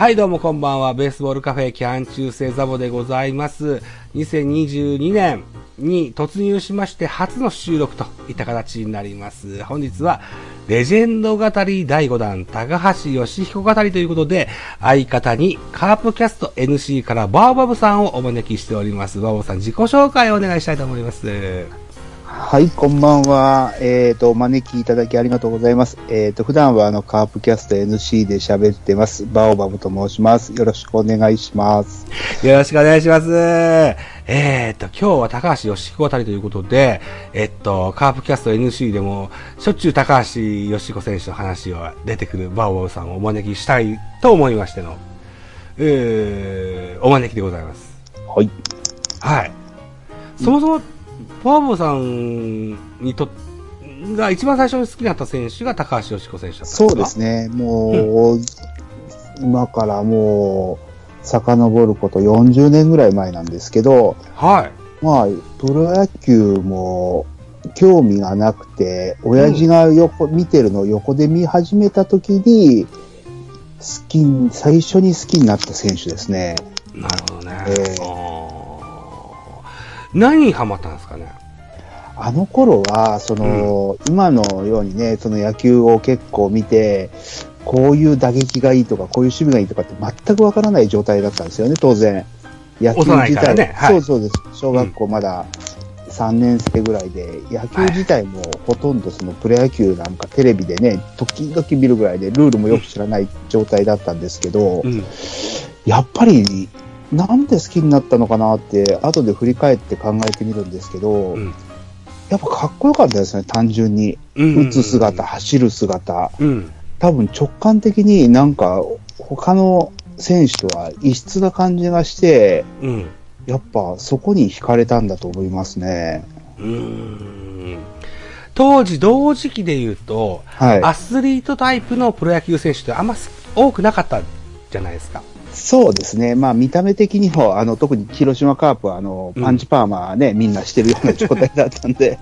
はい、どうもこんばんは。ベースボールカフェキャン中世ザボでございます。2022年に突入しまして初の収録といった形になります。本日は、レジェンド語り第5弾、高橋義彦語りということで、相方にカープキャスト NC からバーバブさんをお招きしております。バーバブさん、自己紹介をお願いしたいと思います。はい、こんばんは。えっ、と、お招きいただきありがとうございます。えっ、と、普段はあの、カープキャスト NC で喋ってます。バオバブと申します。よろしくお願いします。よろしくお願いします。えー、っと、今日は高橋義彦あたりということで、えっと、カープキャスト NC でも、しょっちゅう高橋義彦選手の話が出てくるバオバオさんをお招きしたいと思いましての、えー、お招きでございます。はい。はい。そもそも、バオバオさんにとが一番最初に好きになった選手が高橋義彦選手だったんですか？そうですね。もう、今からもう、遡ること40年ぐらい前なんですけど、はい。まあ、プロ野球も興味がなくて、親父が横、見てるのを横で見始めた時に、好きに、最初に好きになった選手ですね。なるほどね。えー何にハマったんですかね？あの頃は、その、今のようにね、その野球を結構見て、こういう打撃がいいとか、こういう守備がいいとかって全くわからない状態だったんですよね、当然。野球自体、ねはいそうそうです。小学校まだ3年生ぐらいで、野球自体もほとんどそのプロ野球なんかテレビでね、時々見るぐらいで、ルールもよく知らない状態だったんですけど、うん。やっぱり、なんで好きになったのかなって、後で振り返って考えてみるんですけど、うんやっぱかっこよかったですね、単純に。うん打つ姿、走る姿。うん。多分直感的になんか他の選手とは異質な感じがして、うん。やっぱそこに惹かれたんだと思いますね。うーん。当時、同時期で言うと、はい。アスリートタイプのプロ野球選手ってあんま多くなかったじゃないですか。そうですね。まあ見た目的にも、あの、特に広島カープはあの、うんパンチパーマね、みんなしてるような状態だったんで、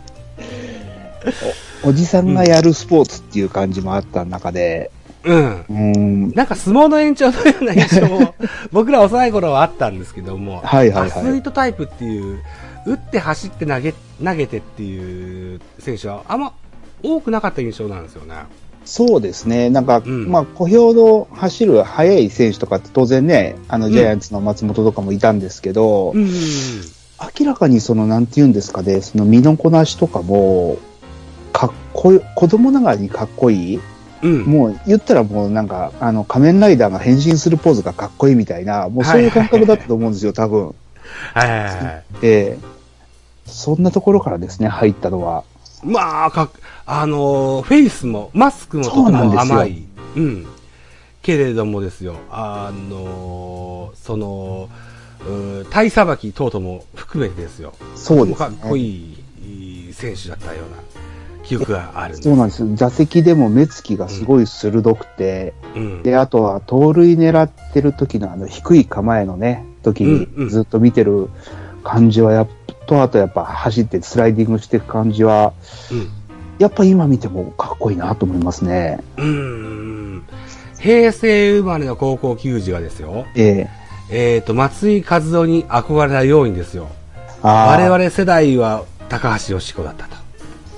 おおじさんがやるスポーツっていう感じもあった中で、うん。うーん、なんか相撲の延長のような印象も、僕ら幼い頃はあったんですけども、はいはいはいアスリートタイプっていう、打って走って投げ、投げてっていう選手はあんま多くなかった印象なんですよね。そうですね。なんか、うんまあ、小兵の走る速い選手とかって当然ね、あの、ジャイアンツの松本とかもいたんですけど、うん。明らかにその、なんて言うんですかね、その身のこなしとかも、かっこいい、子供ながらにかっこいい。うん。もう言ったらもうなんか、あの、仮面ライダーが変身するポーズがかっこいいみたいな、もうそういう感覚だったと思うんですよ、多分。はいはいはい。ええそんなところからですね、入ったのは。まあ、かっ、あのーフェイスも、マスクもとても甘い。うん。けれどもですよ、あのーその、体さばき等々も含めてですよ。そうですね。かっこいい選手だったような記憶がある。そうなんです。座席でも目つきがすごい鋭くて、うん。で、あとは盗塁狙ってる時のあの低い構えのね、時にずっと見てる感じはやっと、あとやっぱ走ってスライディングしていく感じは、うん。やっぱ今見てもかっこいいなと思いますね。うん。平成生まれの高校球児がですよ、えええっ、と、松井和夫に憧れた要因ですよ。あー我々世代は高橋義子だったと。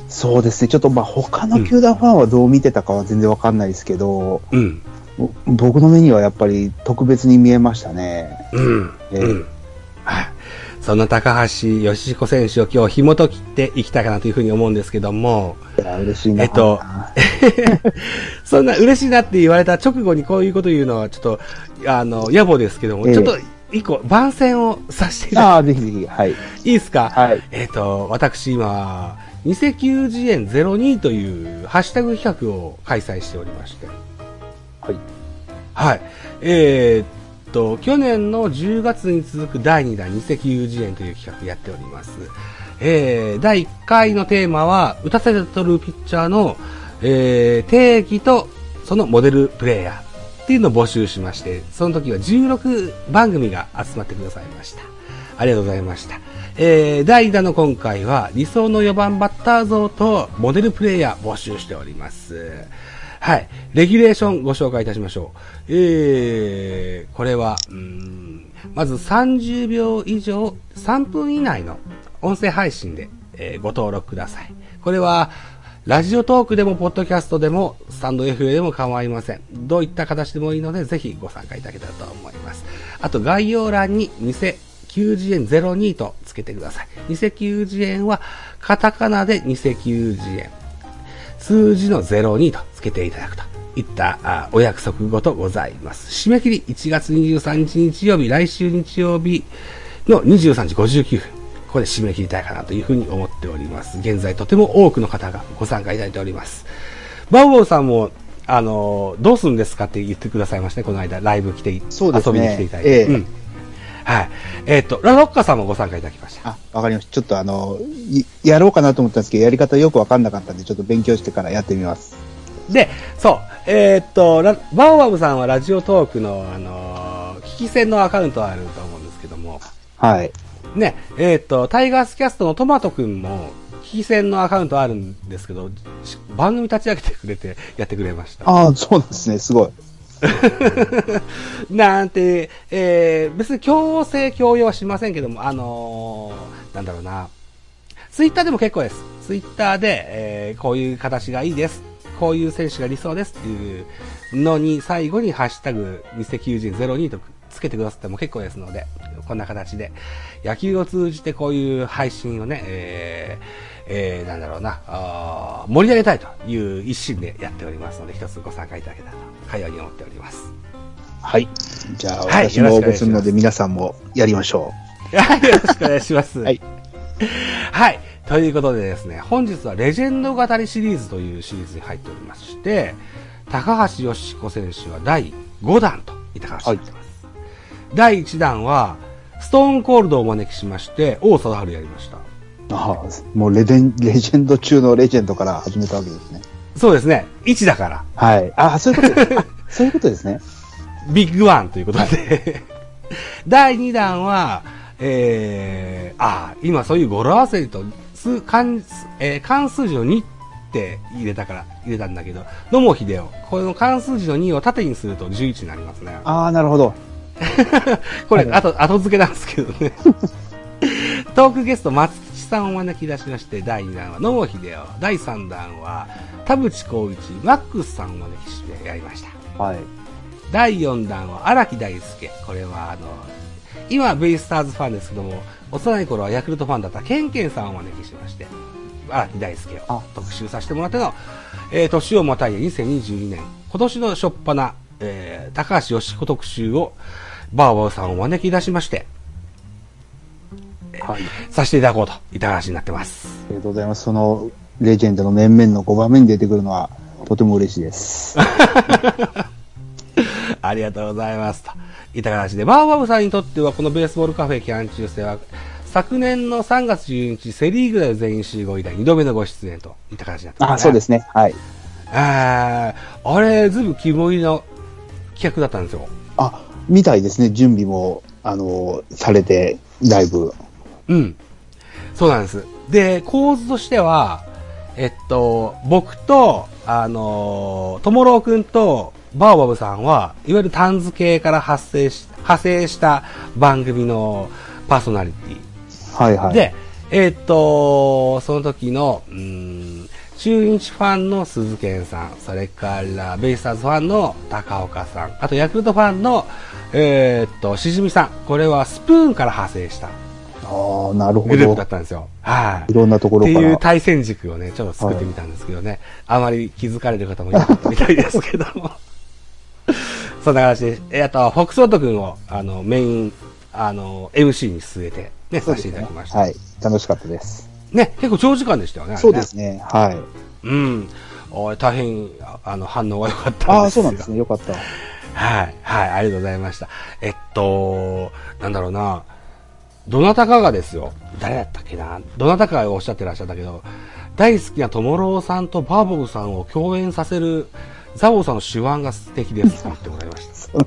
そうですね。ちょっとまあ他の球団ファンはどう見てたかは全然わかんないですけど、うん。ぼ僕の目にはやっぱり特別に見えましたね。うん。ええうん。はい。そんな高橋義彦選手を今日紐解きていきたいかなというふうに思うんですけども、いや、嬉しいな。えっと そんな嬉しいなって言われた直後にこういうこと言うのはちょっと、あの、野暮ですけども、ええちょっと一個番宣をさせていただああ、ぜひぜひ、はい。いいですか？はい。えっ、と、私今、二石球児園02というハッシュタグ企画を開催しておりまして。はい。はい。えーっと、去年の10月に続く第2弾二石球児園という企画やっております。えー、第1回のテーマは、打たせて取るピッチャーの、えー、定義とそのモデルプレイヤーっていうのを募集しまして、その時は16番組が集まってくださいました。ありがとうございました。えー、第2弾の今回は理想の4番バッター像とモデルプレイヤー募集しております。はい。レギュレーションご紹介いたしましょう。えー、これは、うんまず30秒以上、3分以内の音声配信で、えーご登録ください。これは、ラジオトークでも、ポッドキャストでも、スタンド FA でも構いません。どういった形でもいいので、ぜひご参加いただけたらと思います。あと、概要欄に、偽90円02とつけてください。偽90円は、カタカナで偽90円。数字の02とつけていただくといったあお約束ごとございます。締め切り1月23日日曜日、来週日曜日の23時59分。ここで締め切りたいかなというふうに思っております。現在とても多くの方がご参加いただいております。バウボウさんも、あの、どうするんですかって言ってくださいましたね、この間、ライブ来てい、そうですね遊びに来ていただいて。ええうん。はい。えっ、と、ラロッカさんもご参加いただきました。あ、わかりました。ちょっとあの、いやろうかなと思ったんですけど、やり方よくわかんなかったんで、ちょっと勉強してからやってみます。で、そう、えーっと、ラバオバブさんはラジオトークの、あのー、聞き戦のアカウントあると思うんですけども、はい。ね、えーっと、タイガースキャストのトマトくんも、聞き戦のアカウントあるんですけど、し番組立ち上げてくれてやってくれました。ああ、そうなんですね。すごい。なんて、えー、別に強制強要はしませんけども、あのーなんだろうな、ツイッターでも結構です。ツイッターで、えーこういう形がいいです。こういう選手が理想ですっていうのに、最後にハッシュタグ、209002とつけてくださっても結構ですので、こんな形で、野球を通じてこういう配信をね、えーえーなんだろうな、盛り上げたいという一心でやっておりますので、一つご参加いただけたらと、かように思っております。はい。じゃあ、はい私も応募するので、皆さんもやりましょはい、よろしくお願いします。はい。はい。ということでですね、本日はレジェンド語りシリーズというシリーズに入っておりまして、高橋義彦選手は第5弾といった形になってます。第1弾は、ストーンコールドをお招きしまして、王貞治やりました。う。ああ、もうレデン、レジェンド中のレジェンドから始めたわけですね。そうですね、1だから、はい。ああ、そういうことです。あそういうことですね。ビッグワンということで、第2弾は、えー、あー今そういう語呂合わせと、数、漢、えー漢数字の2って入れたから、入れたんだけど、野茂秀夫。この漢数字の2を縦にすると11になりますね。ああ、なるほど。これ、はいあと、後付けなんですけどね。トークゲスト、松吉さんをお招き出しまして、第2弾は野茂秀夫。第3弾は、田淵光一、マックスさんをお招きしてやりました。はい。第4弾は荒木大輔。これは、あの、今はベイスターズファンですけども、幼い頃はヤクルトファンだったケンケンさんをお招きしまして、荒木大輔をあ特集させてもらっての、えー年をまたいで2022年、今年の初っ端、えー高橋義彦特集を、バーバーさんをお招き出しまして、はい。させていただこうといった話になってます。ありがとうございます。その、レジェンドの面々の5番目に出てくるのは、とても嬉しいです。ありがとうございます。といった形で、バーバブさんにとっては、このベースボールカフェ期間中世は、昨年の3月12日、セリーグで全員集合以来2度目のご出演といった形になってます、ね。あそうですね。はい。あーあれ、ずいぶん肝入りの企画だったんですよ。あ、みたいですね。準備も、あの、されて、だいぶ。うん。そうなんです。で、構図としては、えっと、僕と、あのー、ともろうくんと、バーバブさんは、いわゆるタンズ系から発生し、派生した番組のパーソナリティ。はいはい。で、えーっと、その時の、うーん、中日ファンの鈴賢さん、それからベイスターズファンの高岡さん、あとヤクルトファンの、えーっと、しじみさん。これはスプーンから派生したああ、なるほどグループだ。ったんですよ。はい。いろんなところからっていう。対戦軸をね、ちょっと作ってみたんですけどね。あまり気づかれる方もいなかったみたいですけども。そんな形で、えーあと、フォックスオット君を、あの、メイン、あの、MC に据えて、ね、させていただきました。はい。楽しかったです。ね、結構長時間でしたよね。そうですね。はい。うん。お大変、ああの、反応が良かったんですああ、そうなんですね。よかった。はい、はい、ありがとうございました。えっと、なんだろうな、どなたかがですよ、誰だったっけな、どなたかがおっしゃってらっしゃったけど、大好きなともろうさんとバーボブさんを共演させる、ザボーさんの手腕が素敵ですってもらいました。そう。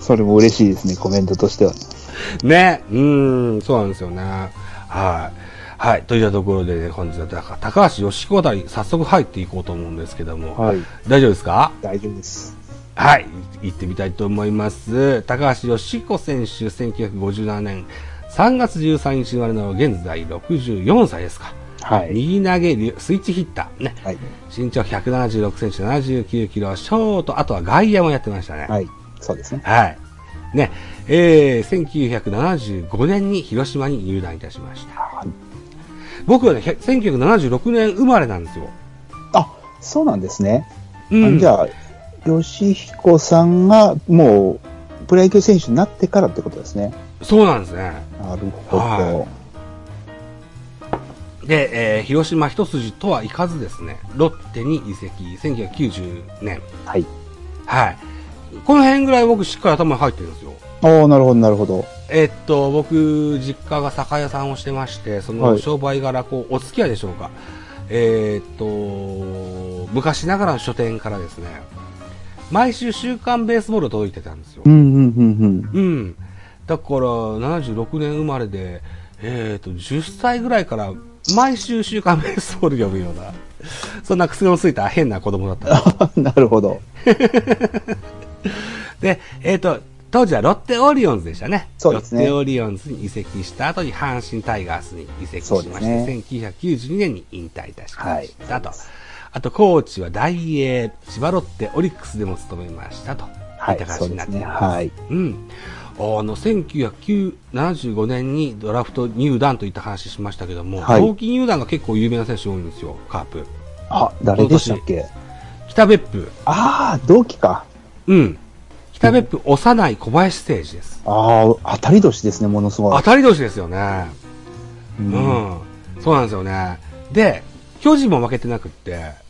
それも嬉しいですね、コメントとしては。ね、うーん、そうなんですよね。はい。はい。といったところでね、本日は高高橋義彦あたり、早速入っていこうと思うんですけども、はい。大丈夫ですか？大丈夫です。はい。行ってみたいと思います。高橋義彦選手、1957年3月13日生まれの現在64歳ですか。はい。右投げ、スイッチヒッター。ね。はい。身長176センチ、79キロ、ショート、あとは外野もやってましたね。はい。そうですね。はい。ね、えー、1975年に広島に入団いたしました。はい。僕はね、ひゃ1976年生まれなんですよ。あ、そうなんですね。うん。あじゃあ、吉彦さんがもう、プロ野球選手になってからってことですね。そうなんですね。なるほど。はで、えー広島一筋とはいかずですね、ロッテに移籍、1990年。はい。はい。この辺ぐらい僕しっかり頭に入ってるんですよ。おおなるほど、なるほど。えっと、僕、実家が酒屋さんをしてまして、そのはい商売柄、こう、お付き合いでしょうか。えっと、昔ながらの書店からですね、毎週週刊ベースボールを届いてたんですよう。ん、うん、うん、うん。だから、76年生まれで、えっと、10歳ぐらいから、毎週週刊ベースボール読むような、そんな癖のついた変な子供だった。なるほど。で、えっ、と、当時はロッテオリオンズでしたね。そうですねロッテオリオンズに移籍した後に阪神タイガースに移籍しまして、ね1992年に引退いたしましたと。あと、コーチは大英、千葉ロッテ、オリックスでも務めましたと。はいいった感じになっています。はいうん。あの、1975年にドラフト入団といった話しましたけども、はい同期入団が結構有名な選手多いんですよ、カープ。あ、誰でしたっけ？北別府。ああ、同期か。うん。北別府、幼い小林誠司です。ああ、当たり年ですね、ものすごい。当たり年ですよね。ううんん。そうなんですよね。で、巨人も負けてなくって、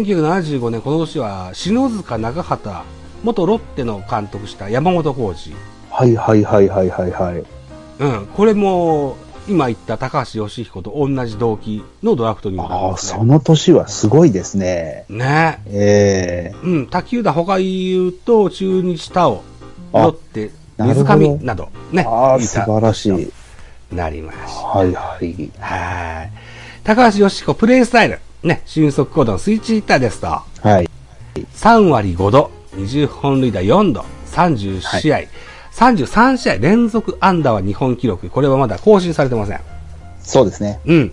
1975年、この年は、篠塚長畑、元ロッテの監督した山本浩二。はいはいはいはいはいはい。うん。これも、今言った高橋義彦と同じ動機のドラフトになああ、んですね。その年はすごいですね。ね。ええうん。他球団他言うと、中日タオ、あロッテ、水上など、ね。あ素晴らしい。なりました。はいはい。はい。高橋義彦、プレイスタイル。ね、俊足コードのスイッチヒッターですと、はい。3割5度、20本塁打4度、30試合、33試合連続安打は日本記録。これはまだ更新されてません。そうですね。うん。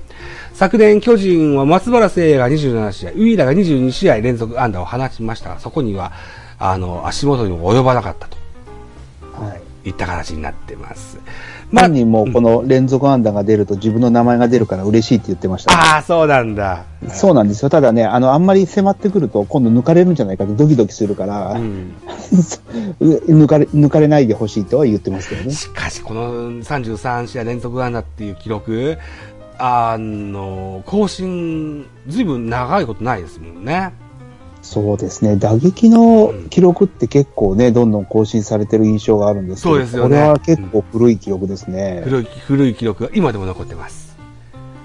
昨年、巨人は松原聖也が27試合、ウィーラーが22試合連続安打を放ちましたが、そこには、あの、足元にも及ばなかったとはい。いった形になってます。本人もこの連続安打が出ると自分の名前が出るから嬉しいって言ってました。ああ、そうなんだ。そうなんですよ。ただね、あの、あんまり迫ってくると今度抜かれるんじゃないかってドキドキするから、うん。抜かれ、抜かれないでほしいとは言ってますけどね。しかし、この33試合連続安打っていう記録、あの、更新、ずいぶん長いことないですもんね。そうですね。打撃の記録って結構ね、どんどん更新されてる印象があるんですけど、そうですよねこれは結構古い記録ですね。古い、古い記録が今でも残ってます。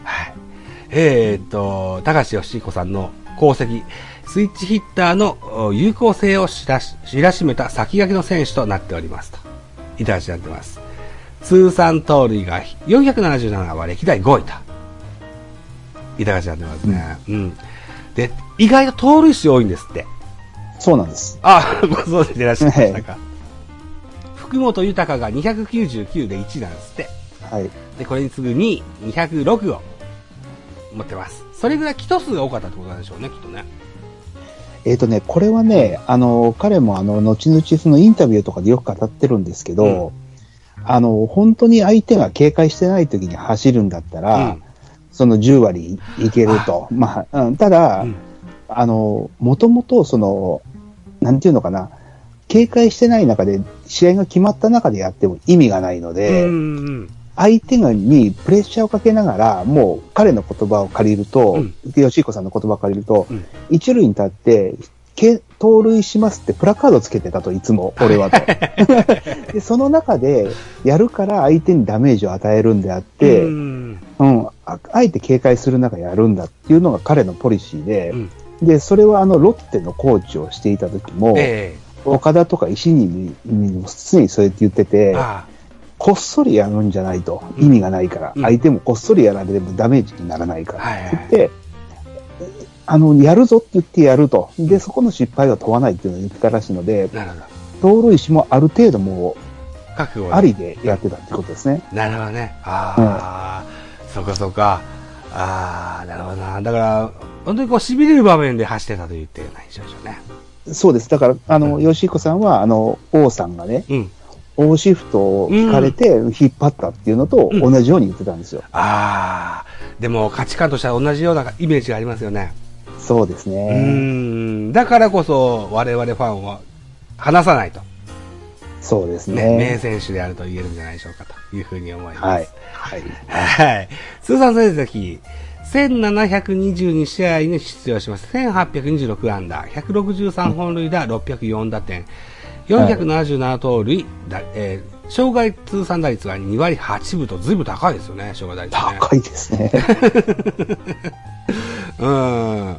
はい。えーっと、高橋義彦さんの功績、スイッチヒッターのお有効性を知らし知らしめた先駆けの選手となっておりますと。いただなってます。通算盗塁が477は歴代5位と。いただなってますね。うん。で、意外と盗塁数多いんですって。そうなんです。あ、ご存知でいらっしゃいましたか？福本豊が299で1なんですって。はい。で、これに次ぐ2位、206を持ってます。それぐらいキト数が多かったってことなんでしょうね、きっとね。えっ、とね、これはね、あの、彼もあの、後々そのインタビューとかでよく語ってるんですけど、あの、本当に相手が警戒してない時に走るんだったら、うんその10割いけると。まあ、うん。ただ、うん。あの、もともとその、なんていうのかな、警戒してない中で、試合が決まった中でやっても意味がないので、うん相手がにプレッシャーをかけながら、もう彼の言葉を借りると、うん。吉彦さんの言葉を借りると、うん。一塁に立って、け盗塁しますってプラカードつけてたと、いつも、俺はと。でその中で、やるから相手にダメージを与えるんであって、ううん、んああえて警戒する中やるんだっていうのが彼のポリシーで、うんで、それはあの、ロッテのコーチをしていた時も、え岡田とか石ににも常にそうやって言ってえて、あこっそりやるんじゃないと。うん意味がないから。うん相手もこっそりやられてもダメージにならないから。はいはいって言って、あの、やるぞって言ってやると。で、そこの失敗は問わないっていうのを言ってたらしいので。盗塁士もある程度も覚悟うありでやってたってことですね。なるほどね。ああ、そうかそうか。ああ、なるほどな。だから、本当にこう、痺れる場面で走ってたと言ってないでしょうね。そうです。だから、あの、うん吉彦さんは、あの、王さんがね、うん。王シフトを引かれて引っ張ったっていうのとうん同じように言ってたんですよ。ああ、でも価値観としては同じようなイメージがありますよね。そうですね。ん。だからこそ、我々ファンは離さないと。そうですね。名ね。選手であると言えるんじゃないでしょうかというふうに思います。はい。はい。はい。通算成績、1722試合に出場します。1826安打、163本塁打、604打点、477盗塁、だえー障害通算打率が2割8分と随分高いですよね、障害打率ね。高いですね。うん。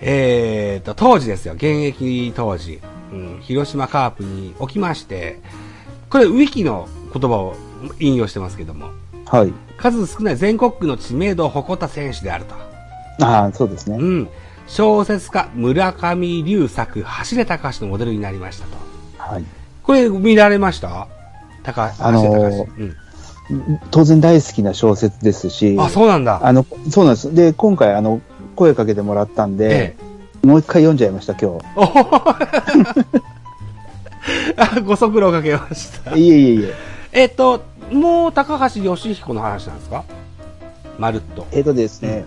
えーと、当時ですよ、現役当時、うん、広島カープにおきまして、これ、ウィキの言葉を引用してますけども、はい。数少ない全国区の知名度を誇った選手であると。ああ、そうですね。うん。小説家、村上龍作、走れ高橋のモデルになりましたと。はい。これ、見られました？高橋、あのー走れ高橋。当然大好きな小説ですし、うん。あ、そうなんだ。あの、そうなんです。で、今回、あの、声かけてもらったんで、えもう一回読んじゃいました、今え。おほほあご足労かけました。日。いえいえいえ。えっと、もう高橋義彦の話なんですか？まるっと。えっ、とですね、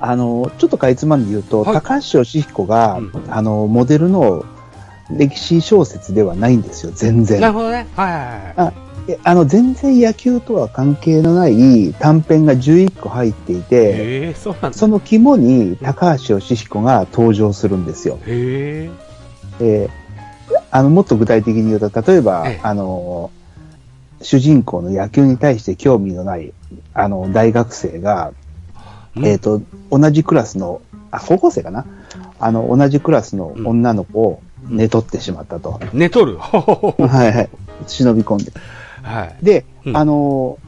あの、ちょっとかいつまんで言うと、はい高橋義彦が、うんあの、モデルの歴史小説ではないんですよ、全然。なるほどね。はいはいはい。あの、全然野球とは関係のない短編が11個入っていて、そ。その肝に高橋義彦が登場するんですよ。へえ。えーあの、もっと具体的に言うと、例えば、ええあの、主人公の野球に対して興味のない、あの、大学生が、うんえっ、と、同じクラスの、あ、高校生かな？あの、同じクラスの女の子を寝取ってしまったと。寝とる？はいはい。忍び込んで。はい。で、うんあの、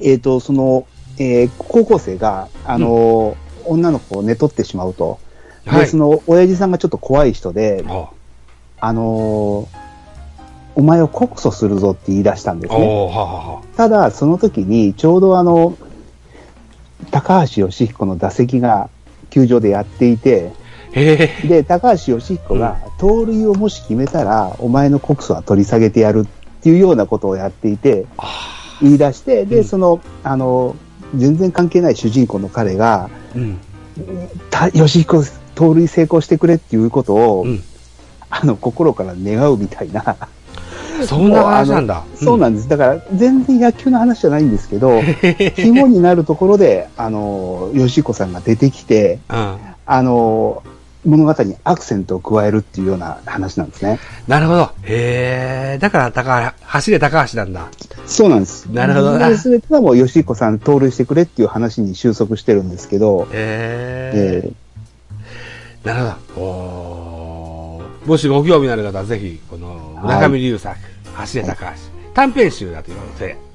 えっ、と、その、えー高校生が、あの、女の子を寝取ってしまうと。で、はいその、親父さんがちょっと怖い人で、おあのお前を告訴するぞって言い出したんですね。おははは。ただ、その時に、ちょうどあの、高橋義彦の打席が球場でやっていて。で、高橋義彦が、盗塁をもし決めたら、お前の告訴は取り下げてやるっていうようなことをやっていて、あ言い出して、で、うんその、あの、全然関係ない主人公の彼が、ーうん。た義彦、盗塁成功してくれっていうことを、うん。あの、心から願うみたいな。そんな話なんだ。そうなんです。だから、全然野球の話じゃないんですけど、肝になるところで、あの、吉彦さんが出てきて、うん。あの、物語にアクセントを加えるっていうような話なんですね。なるほど。へえ。だから、高橋、走れ高橋なんだ。そうなんです。なるほどなで全てはもう吉彦さん盗塁してくれっていう話に収束してるんですけど、へえ。えなるほど。おーもしご興味のある方は、ぜひ、この、村上龍作、走れ高橋。短編集だということで。ー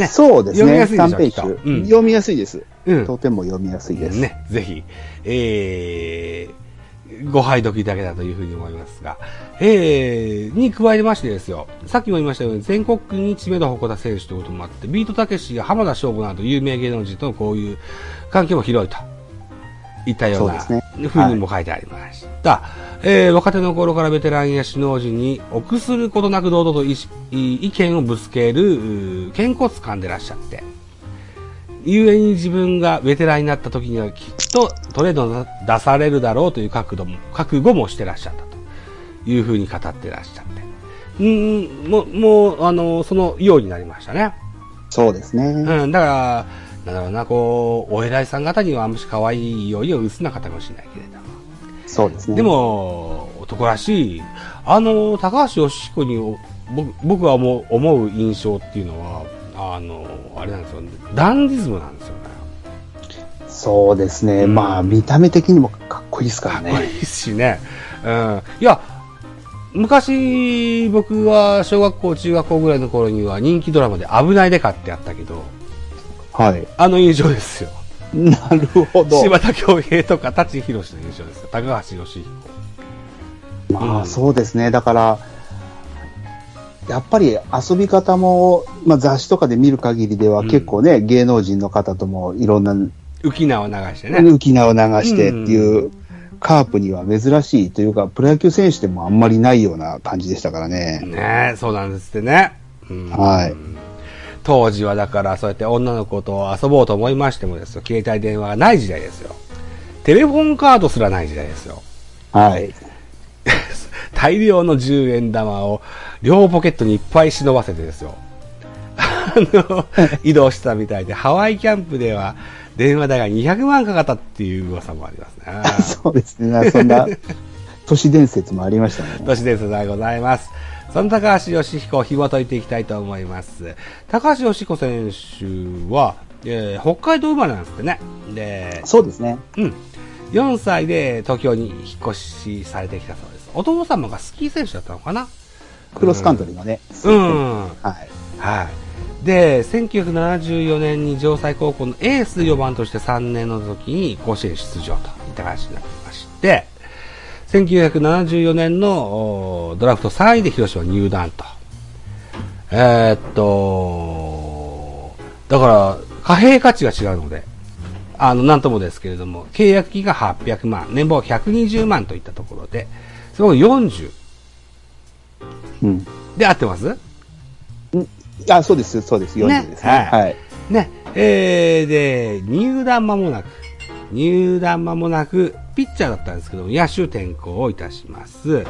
ねそうですね。読みやすいでしょうん読みやすいです。うん。とても読みやすいです。ね、ぜひ、えー、ご拝読いただけたというふうに思いますが、えー、に加えましてですよ、さっきも言いましたように、全国に知名度を誇った選手ということもあって、ビートたけしや浜田省吾など有名芸能人とのこういう関係も広いと。いったようなふうにも書いてありました。えー若手の頃からベテランや首脳陣に臆することなく堂々と意見をぶつけるうー肩骨感でいらっしゃって、ゆえに自分がベテランになった時にはきっとトレードが出されるだろうという覚悟も、覚悟もしてらっしゃったというふうに語ってらっしゃって。うん、もう、もう、あの、そのようになりましたね。そうですね。うん、だから、なんだろうな、こう、お偉いさん方にはあんまし可愛いようには薄な方かもしれないけれども。そうですね。で、も、男らしい、あの、高橋義彦に僕僕は思う思う印象っていうのは、あの、あれなんですよ、ダンディズムなんですよね。そうですね。うんまあ、見た目的にもかっこいいですからかっこいね。いしね。うん。いや、昔、僕は小学校、中学校ぐらいの頃には人気ドラマで危ないデカってあったけど、はい。あの印象ですよ。なるほど。柴田恭平とか舘ひろしの印象ですよ。高橋義彦。まあ、うんそうですね。だから、やっぱり遊び方も、まあ、雑誌とかで見る限りではうん結構ね、芸能人の方ともいろんな浮名を流してね。浮き名を流してっていう、カープには珍しいというか、プロ野球選手でもあんまりないような感じでしたからね。ねえ、そうなんですってね。うんはい当時はだからそうやって女の子と遊ぼうと思いましてもですよ、携帯電話がない時代ですよ。テレフォンカードすらない時代ですよ。はい。大量の10円玉を両ポケットにいっぱい忍ばせてですよ。あの、移動したみたいで、ハワイキャンプでは電話代が200万かかったっていう噂もありますね。そうですね。そんな、都市伝説もありましたね。都市伝説でございます。その高橋義彦を紐解いていきたいと思います。高橋義彦選手は、えー北海道生まれなんですってね。で、そうですね。うん。4歳で東京に引っ越しされてきたそうです。お父様がスキー選手だったのかな？クロスカントリーのね。うん。はい。はい。で、1974年に城西高校のエース4番として3年の時に甲子園出場といった形になってまして、1974年のおドラフト3位で広島入団と。えーっと、だから、貨幣価値が違うので、あの、なんともですけれども、契約金が800万、年俸120万といったところで、その40うん。で合ってます？あ、そうです、そうです。40ですね。はいはい。ね、えー、で、入団間もなく、入団間もなく、ピッチャーだったんですけど、野手転向をいたします。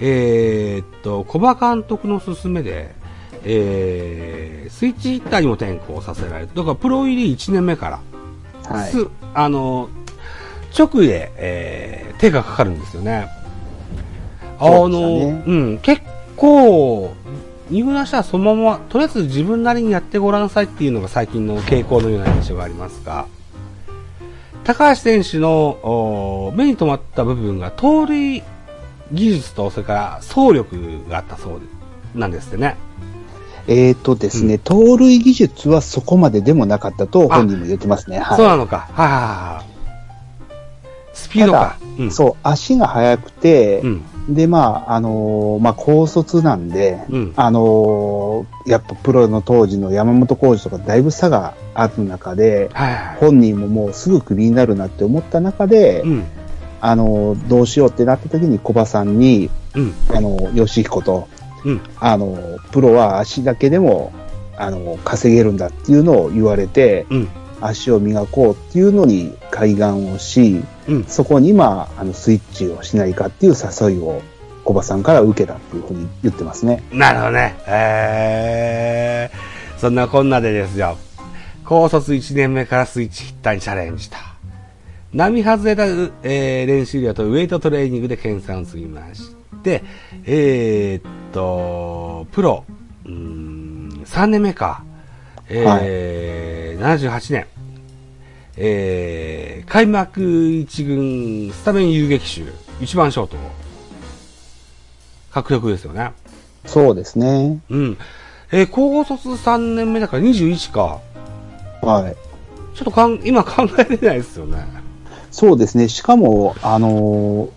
えー、っと、小葉監督の勧めで、えー、スイッチヒッターにも転向させられて、だからプロ入り1年目から、はい。すあの、直で、えー手がかかるんですよね。あの、ねうん、結構、入団したらそのまま、とりあえず自分なりにやってごらんなさいっていうのが最近の傾向のような印象がありますが、高橋選手のお目に留まった部分が盗塁技術と、それから走力があったそうなんですってね。えーとですね、盗塁技術はそこまででもなかったと本人も言ってますね。はい。そうなのか。はいはいはいはい。スピードか。うん。そう、足が速くて、うん。で、まあ、あのーまあ、高卒なんで、うん。あのーやっぱプロの当時の山本浩二とかだいぶ差がある中で、はいはい。本人ももうすぐクビになるなって思った中で、うん。あのーどうしようってなった時に小葉さんに、うん。あのー、吉彦と、うん。あのープロは足だけでも、あのー稼げるんだっていうのを言われて、うん。足を磨こうっていうのに開眼をし、うん。そこにまあ、あの、スイッチをしないかっていう誘いを小葉さんから受けたっていうふうに言ってますね。なるほどね。えー、そんなこんなでですよ。高卒1年目からスイッチヒッターにチャレンジと。並外れた、えー練習量とウェイトトレーニングで研鑽を積みまして、えーっと、プロ、うーん、3年目か。えー78年。えー、開幕一軍スタメン遊撃手、一番ショート。獲得ですよね。そうですね。うん。えー高卒3年目だから21か。はい。ちょっとかん、今考えれないですよね。そうですね。しかも、あの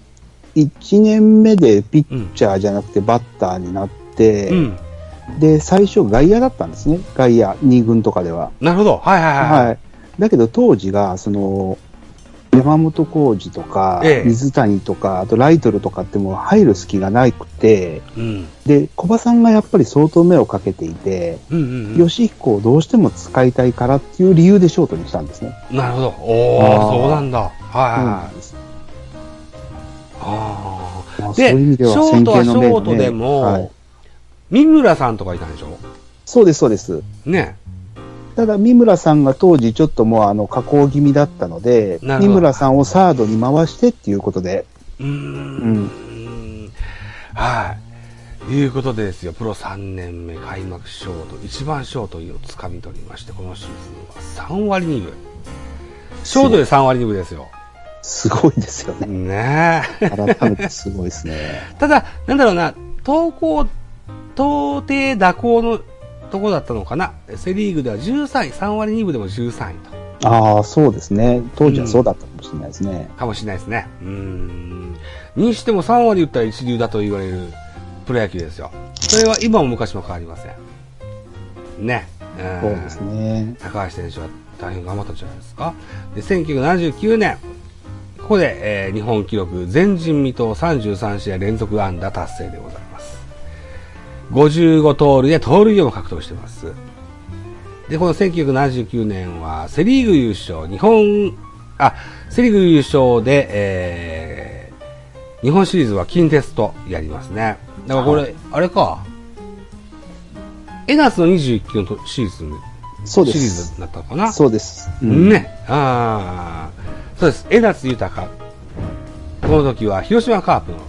ー、1年目でピッチャーじゃなくてバッターになって、うん。で、最初外野だったんですね。外野、2軍とかでは。なるほど。はいはいはい。はい。だけど当時が、その、山本浩二とか、ええ水谷とか、あとライトルとかってもう入る隙がなくて、うん。で、小葉さんがやっぱり相当目をかけていて、うんうんうん。吉彦をどうしても使いたいからっていう理由でショートにしたんですね。なるほど。おー、あーそうなんだ。はいはいあまあーで、シそういう意味ではョートはショートでも、はい三村さんとかいたんでしょ？そうです、そうです。ね。ただ、三村さんが当時ちょっともうあの、加工気味だったので、三村さんをサードに回してっていうことで、うーん。はい。いうことでですよ、プロ3年目開幕ショート、一番ショートをつかみ取りまして、このシーズンは3割2分。ショートで3割2分ですよ。すごいですよね。ねえ。改めてすごいですね。ただ、なんだろうな、投稿、到底蛇行のとこだったのかな。セリーグでは13位、3割2分でも13位と。ああ、そうですね。当時はそうだったかもしれないですね。かもしれないですね。うーん。にしても3割打ったら一流だと言われるプロ野球ですよ。それは今も昔も変わりません。ね。んそうですね。高橋選手は大変頑張ったんじゃないですか。で、1979年、ここで、えー日本記録、前人未到33試合連続安打達成でございます。55盗塁で盗塁を獲得しています。で、この1979年は、セリーグ優勝、日本、あ、セリーグ優勝で、えー、日本シリーズは近鉄とやりますね。だからこれ、はあれか、エナスの21球のシリーズそうですシリーズになったのかなそうです。うんね。ああ。そうです。江夏豊。この時は広島カープの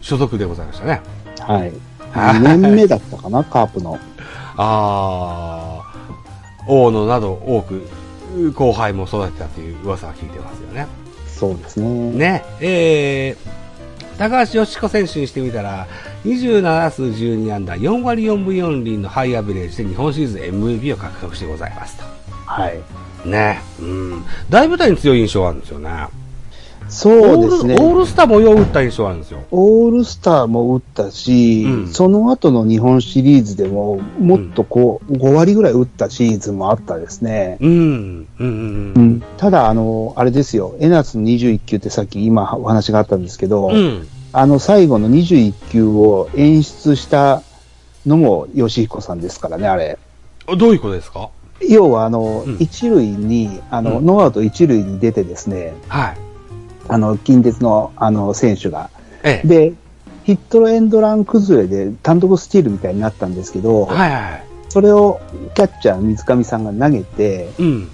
所属でございましたね。はい。はい2年目だったかな、カープの。ああ。大野など多く後輩も育てたという噂は聞いてますよね。そうですね。ね。えー、高橋義子選手にしてみたら、27数12安打、4割4分4厘のハイアベレージで日本シリーズ MVP を獲得してございますと。はい。ね。うん。大舞台に強い印象があるんですよね。そうですね。オールスターもよう打った印象があるんですよ。オールスターも打ったし、うんその後の日本シリーズでも、もっとこう、5割ぐらい打ったシーズンもあったですね。うん。うんうんただ、あの、あれですよ、エナツの21球ってさっき今お話があったんですけど、うん。あの最後の21球を演出したのも吉彦さんですからね、あれ。どういうことですか？要は、あの、うん一塁に、あの、うんノーアウト一塁に出てですね、はい。あの、近鉄の、あの、選手が。ええ。で、ヒットエンドラン崩れで単独スチールみたいになったんですけど、はいはい。それをキャッチャー水上さんが投げて、うん。